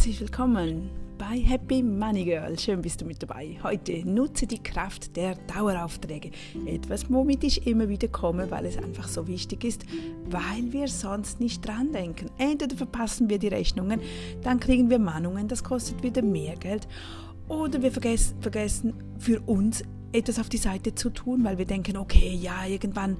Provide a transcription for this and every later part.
Herzlich willkommen bei Happy Money Girl. Schön bist du mit dabei. Heute nutze die Kraft der Daueraufträge. Etwas, womit ich immer wieder komme, weil es einfach so wichtig ist, weil wir sonst nicht dran denken. Entweder verpassen wir die Rechnungen, dann kriegen wir Mahnungen, das kostet wieder mehr Geld. Oder wir vergessen, vergessen für uns etwas auf die Seite zu tun, weil wir denken, okay, ja, irgendwann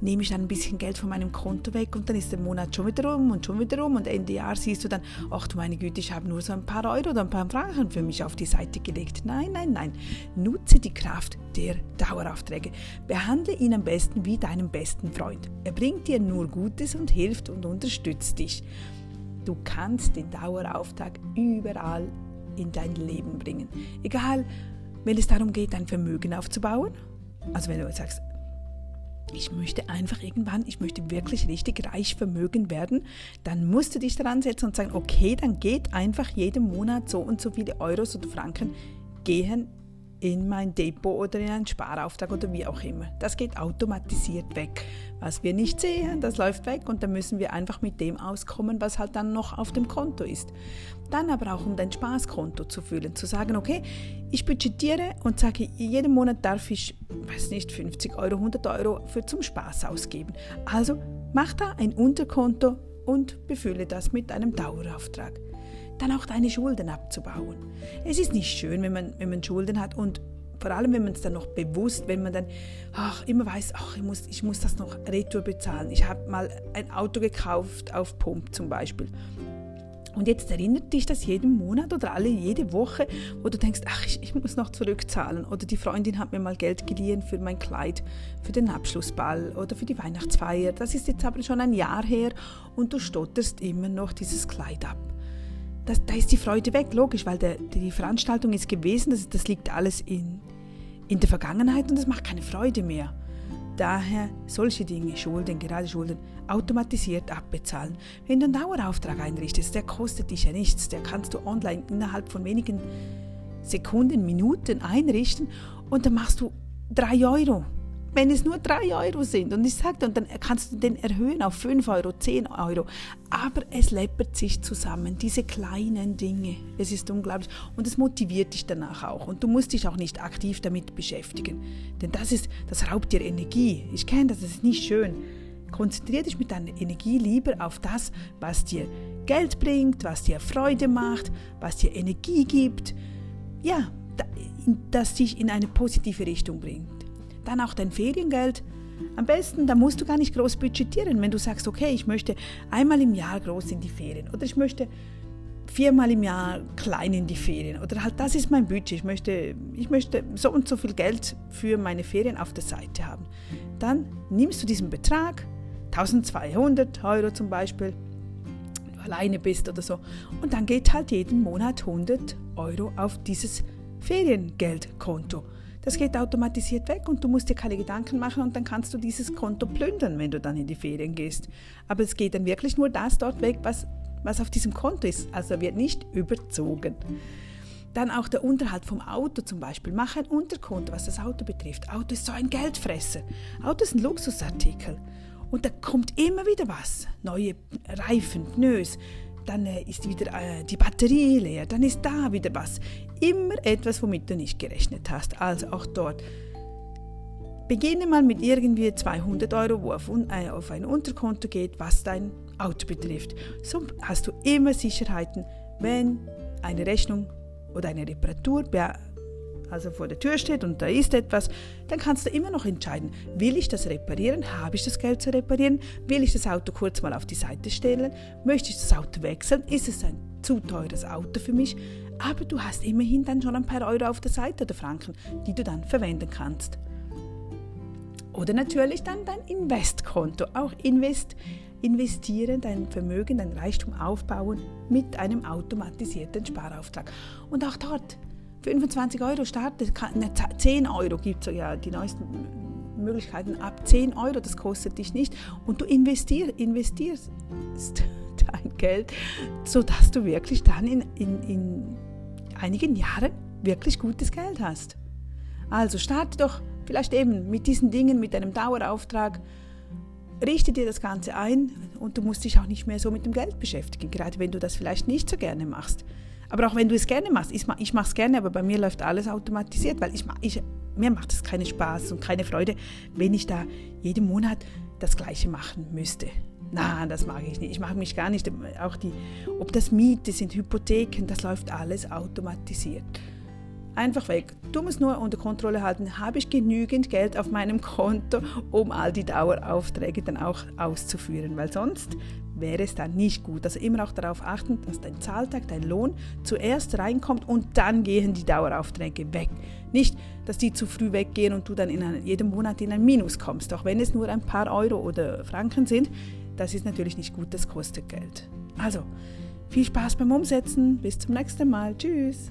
nehme ich dann ein bisschen Geld von meinem Konto weg und dann ist der Monat schon wieder rum und schon wieder rum und Ende Jahr siehst du dann, ach du meine Güte, ich habe nur so ein paar Euro oder ein paar Franken für mich auf die Seite gelegt. Nein, nein, nein. Nutze die Kraft der Daueraufträge. Behandle ihn am besten wie deinen besten Freund. Er bringt dir nur Gutes und hilft und unterstützt dich. Du kannst den Dauerauftrag überall in dein Leben bringen. Egal, wenn es darum geht, dein Vermögen aufzubauen. Also wenn du sagst, ich möchte einfach irgendwann, ich möchte wirklich richtig reich vermögen werden, dann musst du dich daran setzen und sagen, okay, dann geht einfach jeden Monat so und so viele Euros oder Franken gehen in mein Depot oder in einen Sparauftrag oder wie auch immer. Das geht automatisiert weg. Was wir nicht sehen, das läuft weg und dann müssen wir einfach mit dem auskommen, was halt dann noch auf dem Konto ist. Dann aber auch um dein Spaßkonto zu füllen, zu sagen, okay, ich budgetiere und sage, jeden Monat darf ich, weiß nicht, 50 Euro, 100 Euro für zum Spaß ausgeben. Also mach da ein Unterkonto und befülle das mit einem Dauerauftrag dann auch deine Schulden abzubauen. Es ist nicht schön, wenn man, wenn man Schulden hat und vor allem, wenn man es dann noch bewusst, wenn man dann ach, immer weiß, ach, ich muss, ich muss das noch retour bezahlen. Ich habe mal ein Auto gekauft auf Pump zum Beispiel. Und jetzt erinnert dich das jeden Monat oder alle jede Woche, wo du denkst, ach, ich, ich, muss noch zurückzahlen. Oder die Freundin hat mir mal Geld geliehen für mein Kleid, für den Abschlussball oder für die Weihnachtsfeier. Das ist jetzt aber schon ein Jahr her und du stotterst immer noch dieses Kleid ab das, da ist die Freude weg, logisch, weil der, die Veranstaltung ist gewesen, das, das liegt alles in, in der Vergangenheit und das macht keine Freude mehr. Daher solche Dinge, Schulden, gerade Schulden, automatisiert abbezahlen. Wenn du einen Dauerauftrag einrichtest, der kostet dich ja nichts, der kannst du online innerhalb von wenigen Sekunden, Minuten einrichten und dann machst du drei Euro wenn es nur 3 Euro sind. Und ich sagte, und dann kannst du den erhöhen auf 5 Euro, 10 Euro. Aber es läppert sich zusammen, diese kleinen Dinge. Es ist unglaublich. Und es motiviert dich danach auch. Und du musst dich auch nicht aktiv damit beschäftigen. Denn das ist, das raubt dir Energie. Ich kenne das, das ist nicht schön. Konzentriere dich mit deiner Energie lieber auf das, was dir Geld bringt, was dir Freude macht, was dir Energie gibt. Ja, das dich in eine positive Richtung bringt. Dann auch dein Feriengeld. Am besten, da musst du gar nicht groß budgetieren, wenn du sagst, okay, ich möchte einmal im Jahr groß in die Ferien oder ich möchte viermal im Jahr klein in die Ferien oder halt das ist mein Budget, ich möchte, ich möchte so und so viel Geld für meine Ferien auf der Seite haben. Dann nimmst du diesen Betrag, 1200 Euro zum Beispiel, wenn du alleine bist oder so, und dann geht halt jeden Monat 100 Euro auf dieses Feriengeldkonto. Das geht automatisiert weg und du musst dir keine Gedanken machen und dann kannst du dieses Konto plündern, wenn du dann in die Ferien gehst. Aber es geht dann wirklich nur das dort weg, was, was auf diesem Konto ist. Also wird nicht überzogen. Dann auch der Unterhalt vom Auto zum Beispiel. Mach ein Unterkonto, was das Auto betrifft. Auto ist so ein Geldfresser. Auto ist ein Luxusartikel. Und da kommt immer wieder was. Neue Reifen, Pneus, dann äh, ist wieder äh, die Batterie leer, dann ist da wieder was. Immer etwas, womit du nicht gerechnet hast. Also auch dort. Beginne mal mit irgendwie 200 Euro, wo auf, äh, auf ein Unterkonto geht, was dein Auto betrifft. So hast du immer Sicherheiten, wenn eine Rechnung oder eine Reparatur also vor der Tür steht und da ist etwas, dann kannst du immer noch entscheiden, will ich das reparieren, habe ich das Geld zu reparieren, will ich das Auto kurz mal auf die Seite stellen, möchte ich das Auto wechseln, ist es ein zu teures Auto für mich, aber du hast immerhin dann schon ein paar Euro auf der Seite oder Franken, die du dann verwenden kannst. Oder natürlich dann dein Investkonto, auch Invest, investieren, dein Vermögen, dein Reichtum aufbauen mit einem automatisierten Sparauftrag. Und auch dort 25 Euro startet, 10 Euro gibt es ja die neuesten Möglichkeiten ab 10 Euro, das kostet dich nicht und du investier, investierst dein Geld, sodass du wirklich dann in, in, in einigen Jahren wirklich gutes Geld hast. Also starte doch vielleicht eben mit diesen Dingen, mit einem Dauerauftrag, richte dir das Ganze ein und du musst dich auch nicht mehr so mit dem Geld beschäftigen, gerade wenn du das vielleicht nicht so gerne machst. Aber auch wenn du es gerne machst, ich, ich mache es gerne, aber bei mir läuft alles automatisiert, weil ich, ich, mir macht es keinen Spaß und keine Freude, wenn ich da jeden Monat das Gleiche machen müsste. Na, das mag ich nicht. Ich mag mich gar nicht. Auch die, ob das Miete sind, Hypotheken, das läuft alles automatisiert. Einfach weg. Du musst nur unter Kontrolle halten, habe ich genügend Geld auf meinem Konto, um all die Daueraufträge dann auch auszuführen, weil sonst wäre es dann nicht gut. Also immer auch darauf achten, dass dein Zahltag, dein Lohn zuerst reinkommt und dann gehen die Daueraufträge weg. Nicht, dass die zu früh weggehen und du dann in jedem Monat in ein Minus kommst, auch wenn es nur ein paar Euro oder Franken sind. Das ist natürlich nicht gut, das kostet Geld. Also, viel Spaß beim Umsetzen. Bis zum nächsten Mal. Tschüss.